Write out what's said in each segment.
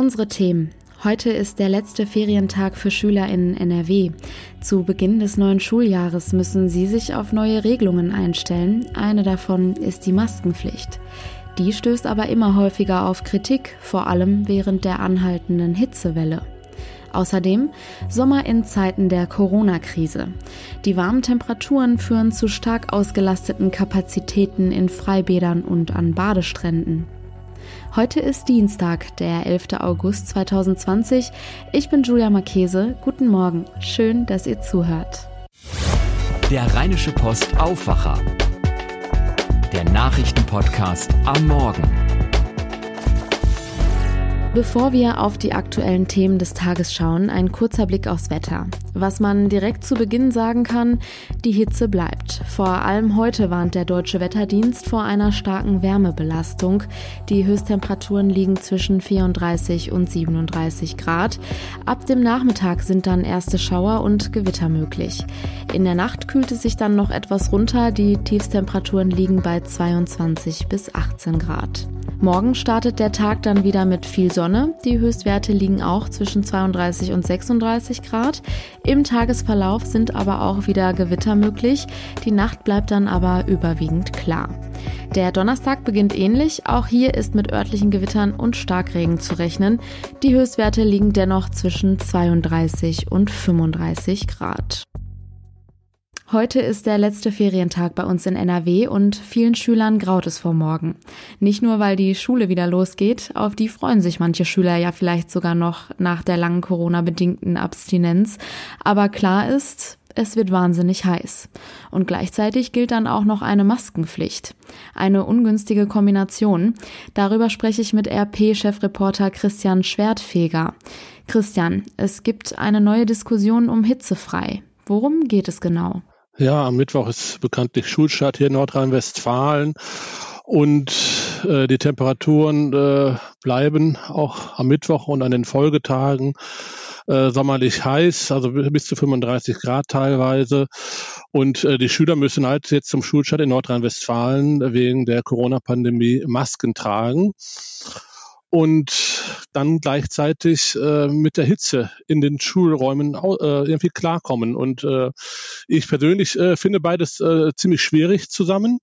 Unsere Themen. Heute ist der letzte Ferientag für Schüler in NRW. Zu Beginn des neuen Schuljahres müssen sie sich auf neue Regelungen einstellen. Eine davon ist die Maskenpflicht. Die stößt aber immer häufiger auf Kritik, vor allem während der anhaltenden Hitzewelle. Außerdem Sommer in Zeiten der Corona-Krise. Die warmen Temperaturen führen zu stark ausgelasteten Kapazitäten in Freibädern und an Badestränden. Heute ist Dienstag, der 11. August 2020. Ich bin Julia Marchese. Guten Morgen. Schön, dass ihr zuhört. Der Rheinische Post Aufwacher. Der Nachrichtenpodcast am Morgen. Bevor wir auf die aktuellen Themen des Tages schauen, ein kurzer Blick aufs Wetter. Was man direkt zu Beginn sagen kann, die Hitze bleibt. Vor allem heute warnt der Deutsche Wetterdienst vor einer starken Wärmebelastung. Die Höchsttemperaturen liegen zwischen 34 und 37 Grad. Ab dem Nachmittag sind dann erste Schauer und Gewitter möglich. In der Nacht kühlt es sich dann noch etwas runter. Die Tiefstemperaturen liegen bei 22 bis 18 Grad. Morgen startet der Tag dann wieder mit viel Sonne. Die Höchstwerte liegen auch zwischen 32 und 36 Grad. Im Tagesverlauf sind aber auch wieder Gewitter möglich. Die Nacht bleibt dann aber überwiegend klar. Der Donnerstag beginnt ähnlich. Auch hier ist mit örtlichen Gewittern und Starkregen zu rechnen. Die Höchstwerte liegen dennoch zwischen 32 und 35 Grad. Heute ist der letzte Ferientag bei uns in NRW und vielen Schülern graut es vor morgen. Nicht nur, weil die Schule wieder losgeht, auf die freuen sich manche Schüler ja vielleicht sogar noch nach der langen Corona-bedingten Abstinenz. Aber klar ist, es wird wahnsinnig heiß. Und gleichzeitig gilt dann auch noch eine Maskenpflicht. Eine ungünstige Kombination. Darüber spreche ich mit RP-Chefreporter Christian Schwertfeger. Christian, es gibt eine neue Diskussion um hitzefrei. Worum geht es genau? Ja, am Mittwoch ist bekanntlich Schulstart hier in Nordrhein-Westfalen und äh, die Temperaturen äh, bleiben auch am Mittwoch und an den Folgetagen äh, sommerlich heiß, also bis zu 35 Grad teilweise. Und äh, die Schüler müssen halt jetzt zum Schulstart in Nordrhein-Westfalen wegen der Corona-Pandemie Masken tragen und dann gleichzeitig äh, mit der Hitze in den Schulräumen äh, irgendwie klarkommen. Und äh, ich persönlich äh, finde beides äh, ziemlich schwierig zusammen.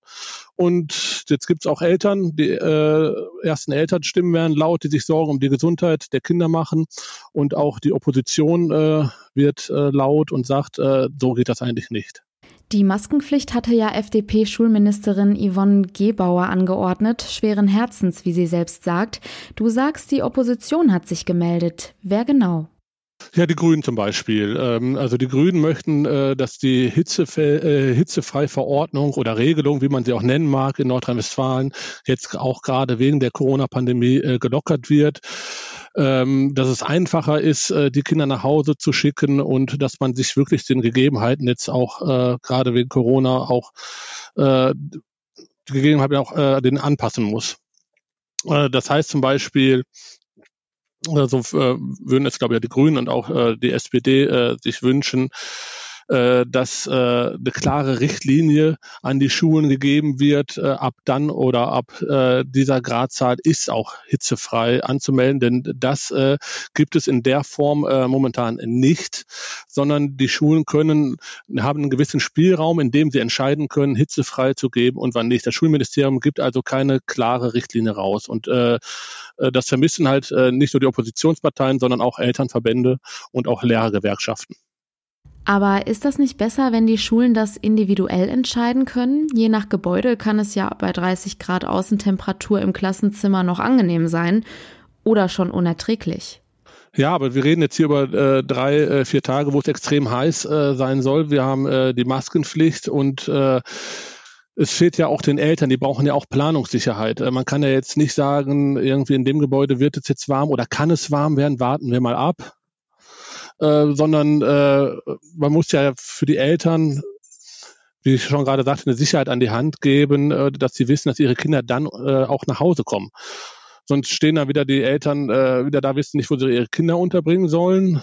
Und jetzt gibt's auch Eltern, die äh, ersten Elternstimmen werden laut, die sich Sorgen um die Gesundheit der Kinder machen. Und auch die Opposition äh, wird äh, laut und sagt, äh, so geht das eigentlich nicht. Die Maskenpflicht hatte ja FDP-Schulministerin Yvonne Gebauer angeordnet, schweren Herzens, wie sie selbst sagt. Du sagst, die Opposition hat sich gemeldet. Wer genau? Ja, die Grünen zum Beispiel. Ähm, also die Grünen möchten, äh, dass die äh, hitzefreie Verordnung oder Regelung, wie man sie auch nennen mag, in Nordrhein-Westfalen jetzt auch gerade wegen der Corona-Pandemie äh, gelockert wird ähm, dass es einfacher ist, äh, die Kinder nach Hause zu schicken und dass man sich wirklich den Gegebenheiten jetzt auch äh, gerade wegen Corona auch äh, die Gegebenheiten auch äh, den anpassen muss. Äh, das heißt zum Beispiel, äh, so äh, würden es glaube ich die Grünen und auch äh, die SPD äh, sich wünschen, äh, dass äh, eine klare Richtlinie an die Schulen gegeben wird, äh, ab dann oder ab äh, dieser Gradzahl ist auch hitzefrei anzumelden, denn das äh, gibt es in der Form äh, momentan nicht, sondern die Schulen können, haben einen gewissen Spielraum, in dem sie entscheiden können, hitzefrei zu geben und wann nicht. Das Schulministerium gibt also keine klare Richtlinie raus und äh, äh das vermissen halt äh, nicht nur die Oppositionsparteien, sondern auch Elternverbände und auch Lehrergewerkschaften. Aber ist das nicht besser, wenn die Schulen das individuell entscheiden können? Je nach Gebäude kann es ja bei 30 Grad Außentemperatur im Klassenzimmer noch angenehm sein oder schon unerträglich. Ja, aber wir reden jetzt hier über äh, drei, äh, vier Tage, wo es extrem heiß äh, sein soll. Wir haben äh, die Maskenpflicht und äh, es fehlt ja auch den Eltern, die brauchen ja auch Planungssicherheit. Äh, man kann ja jetzt nicht sagen, irgendwie in dem Gebäude wird es jetzt warm oder kann es warm werden, warten wir mal ab. Äh, sondern äh, man muss ja für die Eltern wie ich schon gerade sagte, eine Sicherheit an die Hand geben, äh, dass sie wissen, dass ihre Kinder dann äh, auch nach Hause kommen. Sonst stehen dann wieder die Eltern äh, wieder da, wissen nicht, wo sie ihre Kinder unterbringen sollen.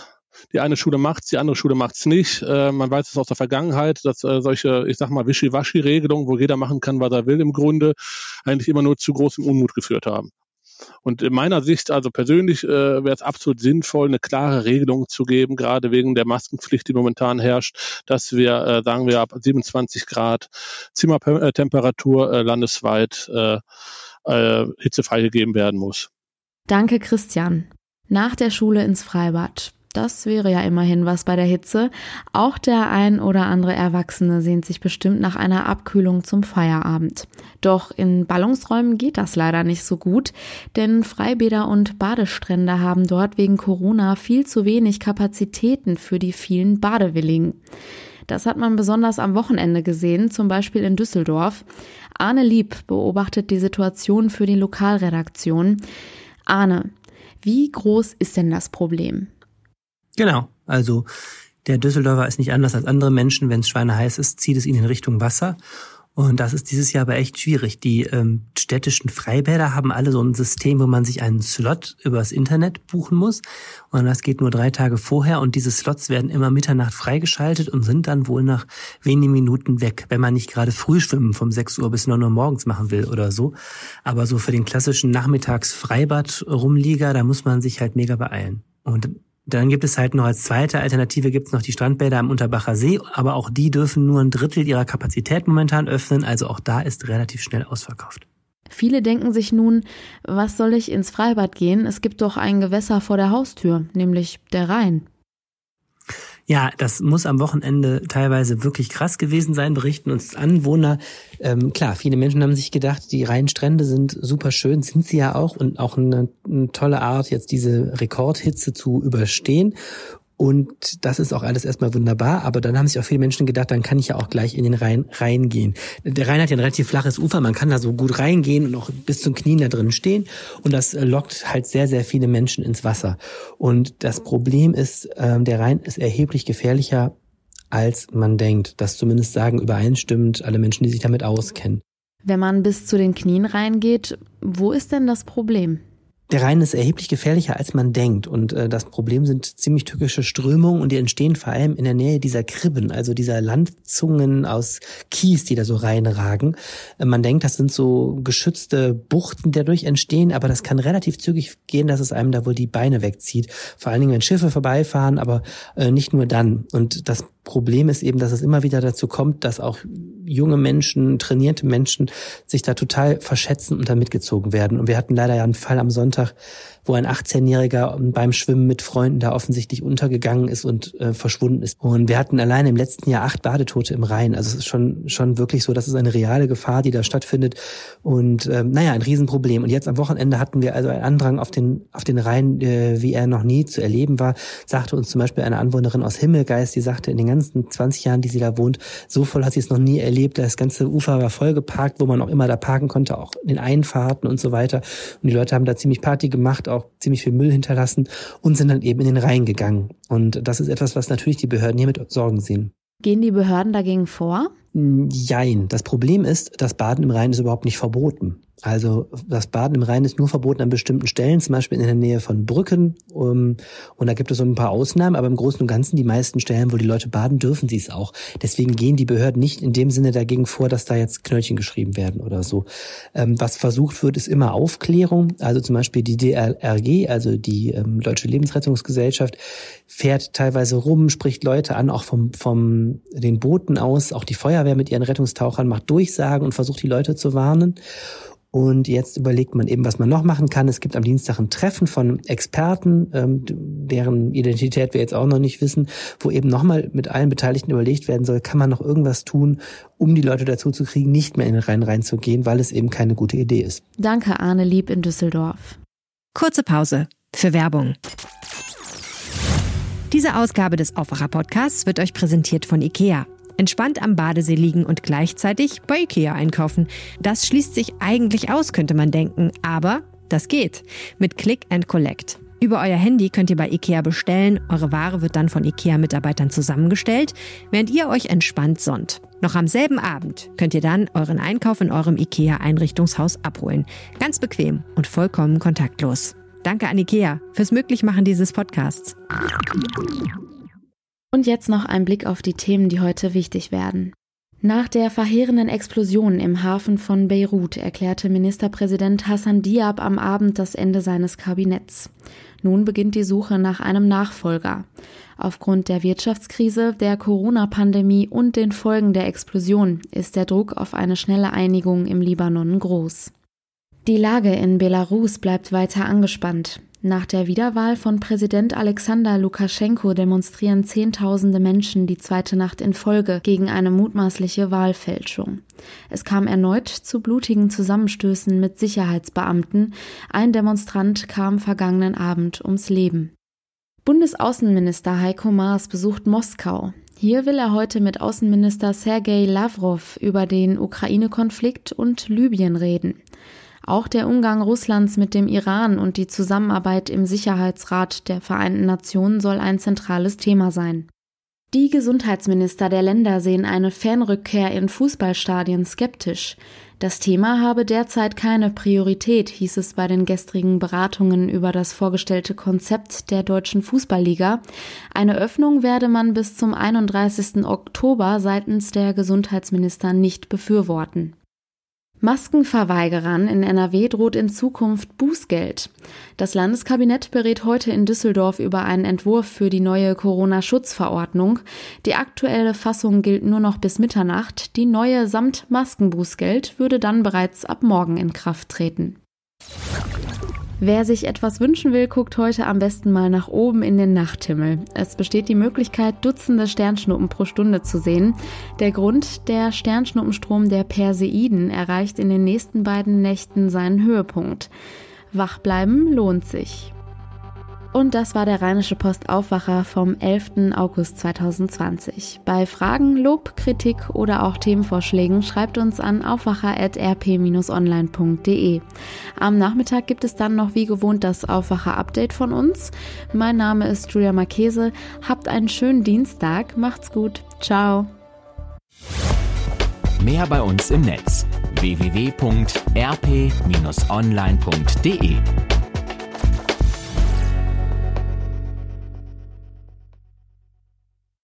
Die eine Schule macht's, die andere Schule macht's nicht. Äh, man weiß es aus der Vergangenheit, dass äh, solche, ich sag mal, Wischiwaschi-Regelungen, wo jeder machen kann, was er will, im Grunde eigentlich immer nur zu großem Unmut geführt haben. Und in meiner Sicht, also persönlich, äh, wäre es absolut sinnvoll, eine klare Regelung zu geben, gerade wegen der Maskenpflicht, die momentan herrscht, dass wir, äh, sagen wir, ab 27 Grad Zimmertemperatur äh, landesweit äh, äh, hitzefrei gegeben werden muss. Danke, Christian. Nach der Schule ins Freibad. Das wäre ja immerhin was bei der Hitze. Auch der ein oder andere Erwachsene sehnt sich bestimmt nach einer Abkühlung zum Feierabend. Doch in Ballungsräumen geht das leider nicht so gut, denn Freibäder und Badestrände haben dort wegen Corona viel zu wenig Kapazitäten für die vielen Badewilligen. Das hat man besonders am Wochenende gesehen, zum Beispiel in Düsseldorf. Arne Lieb beobachtet die Situation für die Lokalredaktion. Arne, wie groß ist denn das Problem? Genau, also der Düsseldorfer ist nicht anders als andere Menschen. Wenn es schweineheiß ist, zieht es ihn in Richtung Wasser. Und das ist dieses Jahr aber echt schwierig. Die ähm, städtischen Freibäder haben alle so ein System, wo man sich einen Slot übers Internet buchen muss. Und das geht nur drei Tage vorher. Und diese Slots werden immer Mitternacht freigeschaltet und sind dann wohl nach wenigen Minuten weg, wenn man nicht gerade Frühschwimmen vom 6 Uhr bis 9 Uhr morgens machen will oder so. Aber so für den klassischen Nachmittags-Freibad-Rumlieger, da muss man sich halt mega beeilen. Und dann gibt es halt noch als zweite Alternative gibt es noch die Strandbäder am Unterbacher See, aber auch die dürfen nur ein Drittel ihrer Kapazität momentan öffnen, also auch da ist relativ schnell ausverkauft. Viele denken sich nun, was soll ich ins Freibad gehen? Es gibt doch ein Gewässer vor der Haustür, nämlich der Rhein. Ja, das muss am Wochenende teilweise wirklich krass gewesen sein, berichten uns Anwohner. Ähm, klar, viele Menschen haben sich gedacht, die Rheinstrände sind super schön, sind sie ja auch und auch eine, eine tolle Art, jetzt diese Rekordhitze zu überstehen. Und das ist auch alles erstmal wunderbar, aber dann haben sich auch viele Menschen gedacht, dann kann ich ja auch gleich in den Rhein reingehen. Der Rhein hat ja ein relativ flaches Ufer, man kann da so gut reingehen und auch bis zum Knien da drin stehen. Und das äh, lockt halt sehr, sehr viele Menschen ins Wasser. Und das Problem ist, ähm, der Rhein ist erheblich gefährlicher, als man denkt. Das zumindest sagen übereinstimmend alle Menschen, die sich damit auskennen. Wenn man bis zu den Knien reingeht, wo ist denn das Problem? Der Rhein ist erheblich gefährlicher, als man denkt. Und äh, das Problem sind ziemlich tückische Strömungen und die entstehen vor allem in der Nähe dieser Kribben, also dieser Landzungen aus Kies, die da so reinragen. Äh, man denkt, das sind so geschützte Buchten, die dadurch entstehen, aber das kann relativ zügig gehen, dass es einem da wohl die Beine wegzieht. Vor allen Dingen, wenn Schiffe vorbeifahren, aber äh, nicht nur dann. Und das Problem ist eben, dass es immer wieder dazu kommt, dass auch junge Menschen, trainierte Menschen sich da total verschätzen und da mitgezogen werden. Und wir hatten leider ja einen Fall am Sonntag, wo ein 18-Jähriger beim Schwimmen mit Freunden da offensichtlich untergegangen ist und äh, verschwunden ist. Und wir hatten allein im letzten Jahr acht Badetote im Rhein. Also es ist schon, schon wirklich so, das ist eine reale Gefahr, die da stattfindet. Und ähm, naja, ein Riesenproblem. Und jetzt am Wochenende hatten wir also einen Andrang auf den, auf den Rhein, äh, wie er noch nie zu erleben war, sagte uns zum Beispiel eine Anwohnerin aus Himmelgeist, die sagte, in den ganzen 20 Jahren, die sie da wohnt, so voll hat sie es noch nie erlebt. Das ganze Ufer war voll geparkt, wo man auch immer da parken konnte, auch in den Einfahrten und so weiter. Und die Leute haben da ziemlich Party gemacht, auch ziemlich viel Müll hinterlassen und sind dann eben in den Rhein gegangen. Und das ist etwas, was natürlich die Behörden hier mit Sorgen sehen. Gehen die Behörden dagegen vor? Jein. Das Problem ist, das Baden im Rhein ist überhaupt nicht verboten. Also das Baden im Rhein ist nur verboten an bestimmten Stellen, zum Beispiel in der Nähe von Brücken. Um, und da gibt es so ein paar Ausnahmen, aber im Großen und Ganzen die meisten Stellen, wo die Leute baden, dürfen sie es auch. Deswegen gehen die Behörden nicht in dem Sinne dagegen vor, dass da jetzt Knöllchen geschrieben werden oder so. Ähm, was versucht wird, ist immer Aufklärung. Also zum Beispiel die DLRG, also die ähm, Deutsche Lebensrettungsgesellschaft, fährt teilweise rum, spricht Leute an, auch vom, vom den Booten aus. Auch die Feuerwehr mit ihren Rettungstauchern macht Durchsagen und versucht die Leute zu warnen. Und jetzt überlegt man eben, was man noch machen kann. Es gibt am Dienstag ein Treffen von Experten, ähm, deren Identität wir jetzt auch noch nicht wissen, wo eben nochmal mit allen Beteiligten überlegt werden soll, kann man noch irgendwas tun, um die Leute dazu zu kriegen, nicht mehr in den Rhein reinzugehen, weil es eben keine gute Idee ist. Danke, Arne Lieb in Düsseldorf. Kurze Pause für Werbung. Diese Ausgabe des Aufwacher-Podcasts wird euch präsentiert von IKEA. Entspannt am Badesee liegen und gleichzeitig bei IKEA einkaufen. Das schließt sich eigentlich aus, könnte man denken, aber das geht. Mit Click and Collect. Über euer Handy könnt ihr bei IKEA bestellen. Eure Ware wird dann von IKEA-Mitarbeitern zusammengestellt, während ihr euch entspannt sonnt. Noch am selben Abend könnt ihr dann euren Einkauf in eurem IKEA-Einrichtungshaus abholen. Ganz bequem und vollkommen kontaktlos. Danke an IKEA fürs Möglichmachen dieses Podcasts. Und jetzt noch ein Blick auf die Themen, die heute wichtig werden. Nach der verheerenden Explosion im Hafen von Beirut erklärte Ministerpräsident Hassan Diab am Abend das Ende seines Kabinetts. Nun beginnt die Suche nach einem Nachfolger. Aufgrund der Wirtschaftskrise, der Corona-Pandemie und den Folgen der Explosion ist der Druck auf eine schnelle Einigung im Libanon groß. Die Lage in Belarus bleibt weiter angespannt. Nach der Wiederwahl von Präsident Alexander Lukaschenko demonstrieren Zehntausende Menschen die zweite Nacht in Folge gegen eine mutmaßliche Wahlfälschung. Es kam erneut zu blutigen Zusammenstößen mit Sicherheitsbeamten. Ein Demonstrant kam vergangenen Abend ums Leben. Bundesaußenminister Heiko Maas besucht Moskau. Hier will er heute mit Außenminister Sergei Lavrov über den Ukraine-Konflikt und Libyen reden. Auch der Umgang Russlands mit dem Iran und die Zusammenarbeit im Sicherheitsrat der Vereinten Nationen soll ein zentrales Thema sein. Die Gesundheitsminister der Länder sehen eine Fernrückkehr in Fußballstadien skeptisch. Das Thema habe derzeit keine Priorität, hieß es bei den gestrigen Beratungen über das vorgestellte Konzept der deutschen Fußballliga. Eine Öffnung werde man bis zum 31. Oktober seitens der Gesundheitsminister nicht befürworten. Maskenverweigerern in NRW droht in Zukunft Bußgeld. Das Landeskabinett berät heute in Düsseldorf über einen Entwurf für die neue Corona-Schutzverordnung. Die aktuelle Fassung gilt nur noch bis Mitternacht. Die neue samt Maskenbußgeld würde dann bereits ab morgen in Kraft treten. Wer sich etwas wünschen will, guckt heute am besten mal nach oben in den Nachthimmel. Es besteht die Möglichkeit, Dutzende Sternschnuppen pro Stunde zu sehen. Der Grund, der Sternschnuppenstrom der Perseiden erreicht in den nächsten beiden Nächten seinen Höhepunkt. Wach bleiben lohnt sich. Und das war der Rheinische Post Aufwacher vom 11. August 2020. Bei Fragen, Lob, Kritik oder auch Themenvorschlägen schreibt uns an aufwacher.rp-online.de. Am Nachmittag gibt es dann noch wie gewohnt das Aufwacher-Update von uns. Mein Name ist Julia Marchese. Habt einen schönen Dienstag. Macht's gut. Ciao. Mehr bei uns im Netz www.rp-online.de